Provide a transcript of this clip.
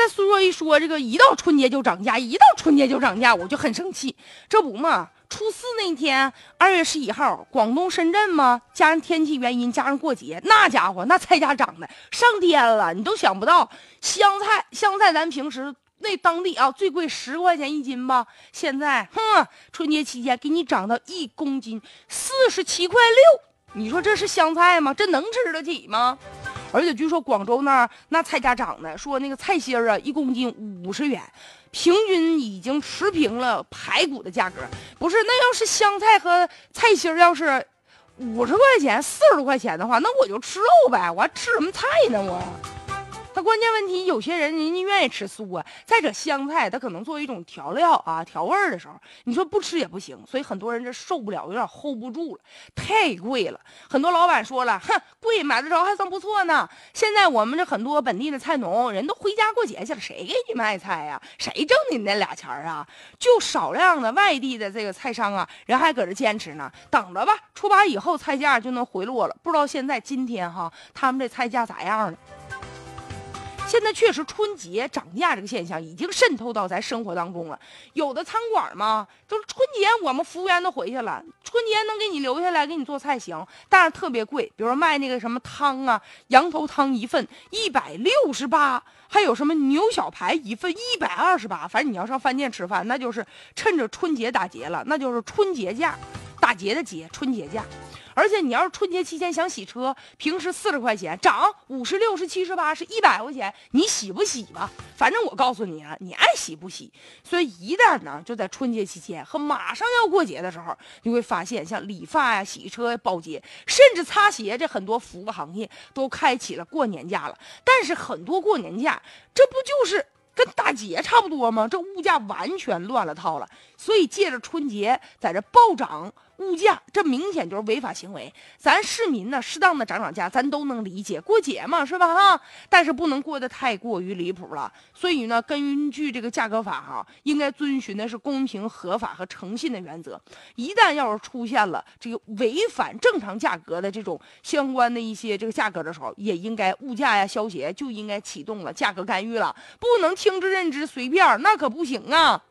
再说一说这个，一到春节就涨价，一到春节就涨价，我就很生气。这不嘛，初四那天，二月十一号，广东深圳嘛，加上天气原因，加上过节，那家伙那菜价涨的上天了，你都想不到。香菜，香菜，咱平时那当地啊最贵十块钱一斤吧，现在，哼，春节期间给你涨到一公斤四十七块六，你说这是香菜吗？这能吃得起吗？而且据说广州那儿那菜价涨的，说那个菜心儿啊，一公斤五十元，平均已经持平了排骨的价格。不是，那要是香菜和菜心儿要是五十块钱、四十多块钱的话，那我就吃肉呗，我还吃什么菜呢我？关键问题，有些人人家愿意吃素啊。再者，香菜它可能作为一种调料啊，调味儿的时候，你说不吃也不行。所以很多人这受不了，有点 hold 不住了，太贵了。很多老板说了，哼，贵买得着还算不错呢。现在我们这很多本地的菜农人都回家过节去了，谁给你卖菜呀？谁挣你那俩钱儿啊？就少量的外地的这个菜商啊，人还搁这坚持呢。等着吧，初八以后菜价就能回落了。不知道现在今天哈，他们这菜价咋样了？现在确实春节涨价这个现象已经渗透到咱生活当中了。有的餐馆嘛，就是春节我们服务员都回去了，春节能给你留下来给你做菜行，但是特别贵。比如说卖那个什么汤啊，羊头汤一份一百六十八，还有什么牛小排一份一百二十八。反正你要上饭店吃饭，那就是趁着春节打劫了，那就是春节价，打劫的劫，春节假。而且你要是春节期间想洗车，平时四十块钱涨五十、六十、七十八，是一百块钱，你洗不洗吧？反正我告诉你啊，你爱洗不洗。所以一旦呢，就在春节期间和马上要过节的时候，你会发现像理发呀、洗车、保洁，甚至擦鞋这很多服务行业都开启了过年假了。但是很多过年假，这不就是跟打劫差不多吗？这物价完全乱了套了。所以借着春节在这暴涨。物价这明显就是违法行为，咱市民呢适当的涨涨价，咱都能理解，过节嘛是吧哈？但是不能过得太过于离谱了。所以呢，根据这个价格法哈，应该遵循的是公平、合法和诚信的原则。一旦要是出现了这个违反正常价格的这种相关的一些这个价格的时候，也应该物价呀消协就应该启动了价格干预了，不能听之任之随便，那可不行啊。